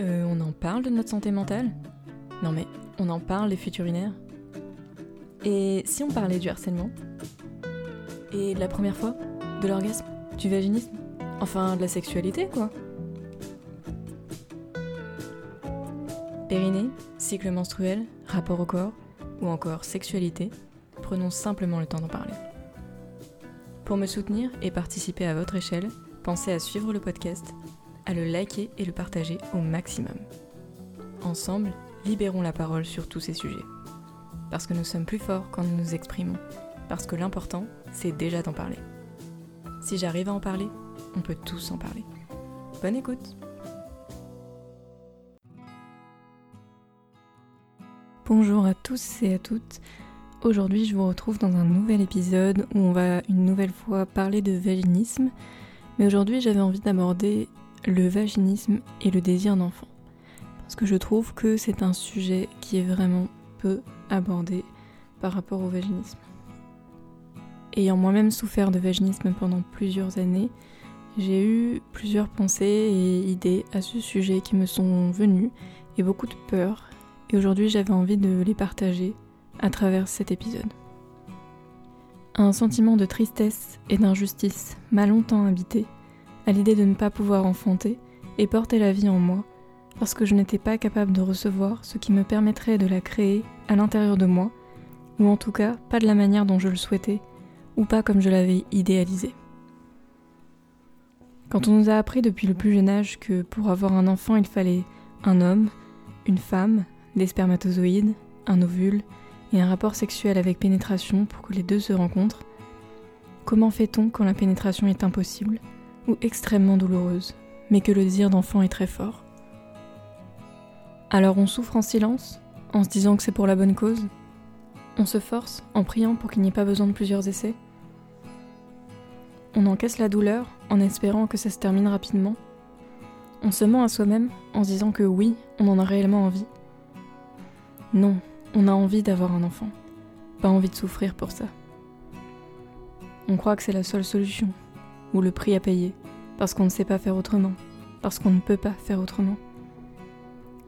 Euh, on en parle de notre santé mentale? Non mais, on en parle des fuites urinaires? Et si on parlait du harcèlement? Et de la première fois? De l'orgasme? Du vaginisme? Enfin, de la sexualité, quoi? Périnée, cycle menstruel, rapport au corps, ou encore sexualité, prenons simplement le temps d'en parler. Pour me soutenir et participer à votre échelle, pensez à suivre le podcast à le liker et le partager au maximum. Ensemble, libérons la parole sur tous ces sujets. Parce que nous sommes plus forts quand nous nous exprimons. Parce que l'important, c'est déjà d'en parler. Si j'arrive à en parler, on peut tous en parler. Bonne écoute Bonjour à tous et à toutes. Aujourd'hui, je vous retrouve dans un nouvel épisode où on va une nouvelle fois parler de vaginisme. Mais aujourd'hui, j'avais envie d'aborder le vaginisme et le désir d'enfant. Parce que je trouve que c'est un sujet qui est vraiment peu abordé par rapport au vaginisme. Ayant moi-même souffert de vaginisme pendant plusieurs années, j'ai eu plusieurs pensées et idées à ce sujet qui me sont venues et beaucoup de peur. Et aujourd'hui j'avais envie de les partager à travers cet épisode. Un sentiment de tristesse et d'injustice m'a longtemps habité à l'idée de ne pas pouvoir enfanter et porter la vie en moi, parce que je n'étais pas capable de recevoir ce qui me permettrait de la créer à l'intérieur de moi, ou en tout cas pas de la manière dont je le souhaitais, ou pas comme je l'avais idéalisé. Quand on nous a appris depuis le plus jeune âge que pour avoir un enfant il fallait un homme, une femme, des spermatozoïdes, un ovule et un rapport sexuel avec pénétration pour que les deux se rencontrent, comment fait-on quand la pénétration est impossible? Ou extrêmement douloureuse, mais que le désir d'enfant est très fort. Alors on souffre en silence, en se disant que c'est pour la bonne cause. On se force en priant pour qu'il n'y ait pas besoin de plusieurs essais. On encaisse la douleur en espérant que ça se termine rapidement. On se ment à soi-même en se disant que oui, on en a réellement envie. Non, on a envie d'avoir un enfant, pas envie de souffrir pour ça. On croit que c'est la seule solution, ou le prix à payer, parce qu'on ne sait pas faire autrement, parce qu'on ne peut pas faire autrement.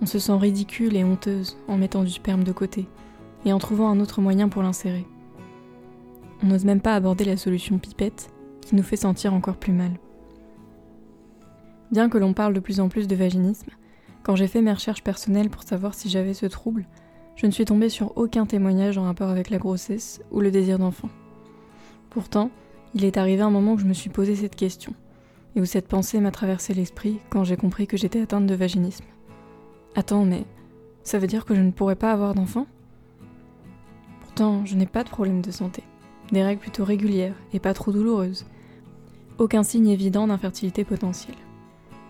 On se sent ridicule et honteuse en mettant du sperme de côté et en trouvant un autre moyen pour l'insérer. On n'ose même pas aborder la solution pipette qui nous fait sentir encore plus mal. Bien que l'on parle de plus en plus de vaginisme, quand j'ai fait mes recherches personnelles pour savoir si j'avais ce trouble, je ne suis tombée sur aucun témoignage en rapport avec la grossesse ou le désir d'enfant. Pourtant, il est arrivé un moment où je me suis posé cette question, et où cette pensée m'a traversé l'esprit quand j'ai compris que j'étais atteinte de vaginisme. Attends, mais ça veut dire que je ne pourrais pas avoir d'enfant? Pourtant, je n'ai pas de problème de santé, des règles plutôt régulières et pas trop douloureuses. Aucun signe évident d'infertilité potentielle.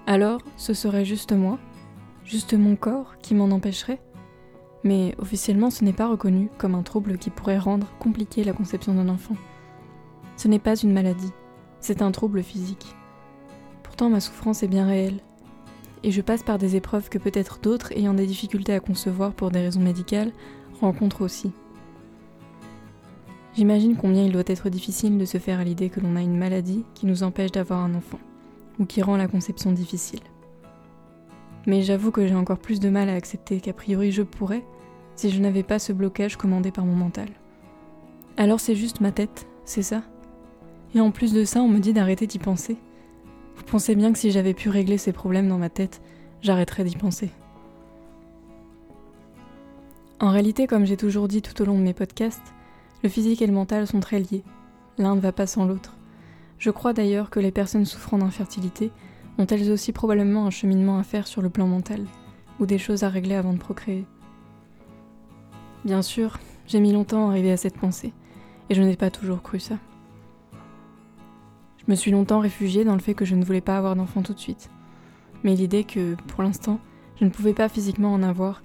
Alors, ce serait juste moi, juste mon corps qui m'en empêcherait? Mais officiellement, ce n'est pas reconnu comme un trouble qui pourrait rendre compliqué la conception d'un enfant. Ce n'est pas une maladie, c'est un trouble physique. Pourtant ma souffrance est bien réelle. Et je passe par des épreuves que peut-être d'autres ayant des difficultés à concevoir pour des raisons médicales rencontrent aussi. J'imagine combien il doit être difficile de se faire à l'idée que l'on a une maladie qui nous empêche d'avoir un enfant, ou qui rend la conception difficile. Mais j'avoue que j'ai encore plus de mal à accepter qu'a priori je pourrais si je n'avais pas ce blocage commandé par mon mental. Alors c'est juste ma tête, c'est ça? Et en plus de ça, on me dit d'arrêter d'y penser. Vous pensez bien que si j'avais pu régler ces problèmes dans ma tête, j'arrêterais d'y penser. En réalité, comme j'ai toujours dit tout au long de mes podcasts, le physique et le mental sont très liés. L'un ne va pas sans l'autre. Je crois d'ailleurs que les personnes souffrant d'infertilité ont elles aussi probablement un cheminement à faire sur le plan mental, ou des choses à régler avant de procréer. Bien sûr, j'ai mis longtemps à arriver à cette pensée, et je n'ai pas toujours cru ça. Je me suis longtemps réfugiée dans le fait que je ne voulais pas avoir d'enfant tout de suite. Mais l'idée que, pour l'instant, je ne pouvais pas physiquement en avoir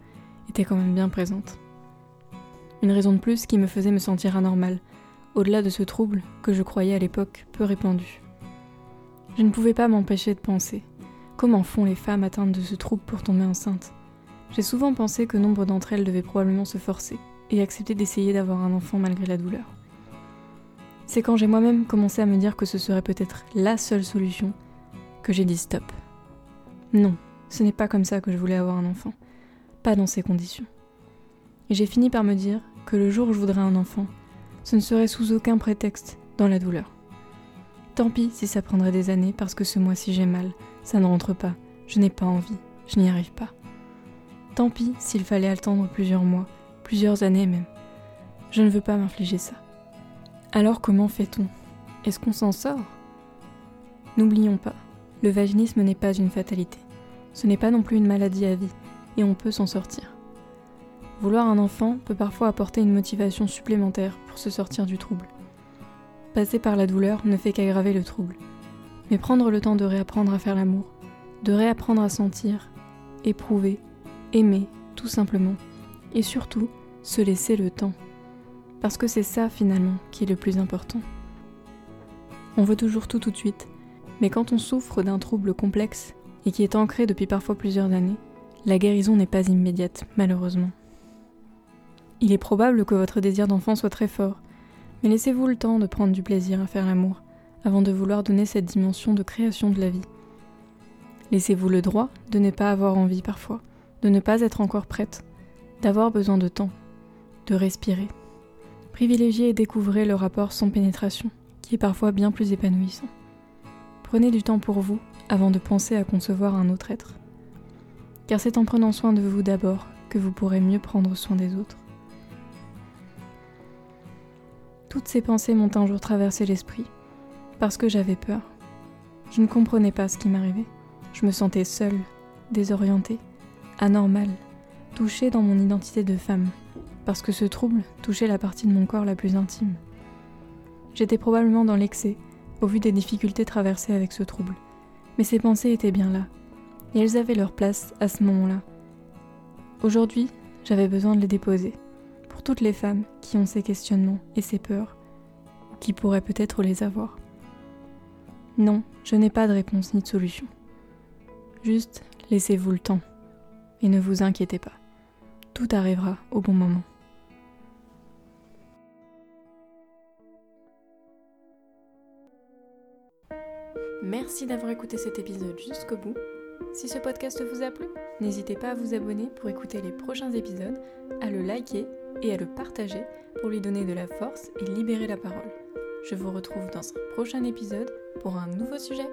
était quand même bien présente. Une raison de plus qui me faisait me sentir anormale, au-delà de ce trouble que je croyais à l'époque peu répandu. Je ne pouvais pas m'empêcher de penser. Comment font les femmes atteintes de ce trouble pour tomber enceinte? J'ai souvent pensé que nombre d'entre elles devaient probablement se forcer et accepter d'essayer d'avoir un enfant malgré la douleur. C'est quand j'ai moi-même commencé à me dire que ce serait peut-être la seule solution que j'ai dit stop. Non, Ce n'est pas comme ça que je voulais avoir un enfant. Pas dans ces conditions. Et j'ai fini par me dire que le jour où je voudrais un enfant, ce ne serait sous aucun prétexte dans la douleur. Tant pis si ça prendrait des années parce que ce mois-ci j'ai mal, ça ne rentre pas, je n'ai pas envie, je n'y arrive pas. Tant pis s'il fallait attendre plusieurs mois, plusieurs années même. Je ne veux pas m'infliger ça. Alors comment fait-on? Est-ce qu'on s'en sort? N'oublions pas, le vaginisme n'est pas une fatalité. Ce n'est pas non plus une maladie à vie, et on peut s'en sortir. Vouloir un enfant peut parfois apporter une motivation supplémentaire pour se sortir du trouble. Passer par la douleur ne fait qu'aggraver le trouble. Mais prendre le temps de réapprendre à faire l'amour, de réapprendre à sentir, éprouver, aimer, tout simplement, et surtout se laisser le temps. Parce que c'est ça finalement qui est le plus important. On veut toujours tout tout de suite, mais quand on souffre d'un trouble complexe et qui est ancré depuis parfois plusieurs années, la guérison n'est pas immédiate, malheureusement. Il est probable que votre désir d'enfant soit très fort, mais laissez-vous le temps de prendre du plaisir à faire l'amour, avant de vouloir donner cette dimension de création de la vie. Laissez-vous le droit de ne pas avoir envie parfois, de ne pas être encore prête, d'avoir besoin de temps, de respirer. Privilégiez et découvrez le rapport sans pénétration, qui est parfois bien plus épanouissant. Prenez du temps pour vous avant de penser à concevoir un autre être. Car c'est en prenant soin de vous d'abord que vous pourrez mieux prendre soin des autres. Toutes ces pensées m'ont un jour traversé l'esprit, parce que j'avais peur. Je ne comprenais pas ce qui m'arrivait. Je me sentais seule, désorientée, anormale, touchée dans mon identité de femme, parce que ce trouble touchait la partie de mon corps la plus intime. J'étais probablement dans l'excès, au vu des difficultés traversées avec ce trouble, mais ces pensées étaient bien là, et elles avaient leur place à ce moment-là. Aujourd'hui, j'avais besoin de les déposer, pour toutes les femmes qui ont ces questionnements et ces peurs, qui pourraient peut-être les avoir. Non, je n'ai pas de réponse ni de solution. Juste laissez-vous le temps et ne vous inquiétez pas. Tout arrivera au bon moment. Merci d'avoir écouté cet épisode jusqu'au bout. Si ce podcast vous a plu, n'hésitez pas à vous abonner pour écouter les prochains épisodes, à le liker et à le partager pour lui donner de la force et libérer la parole. Je vous retrouve dans un prochain épisode pour un nouveau sujet.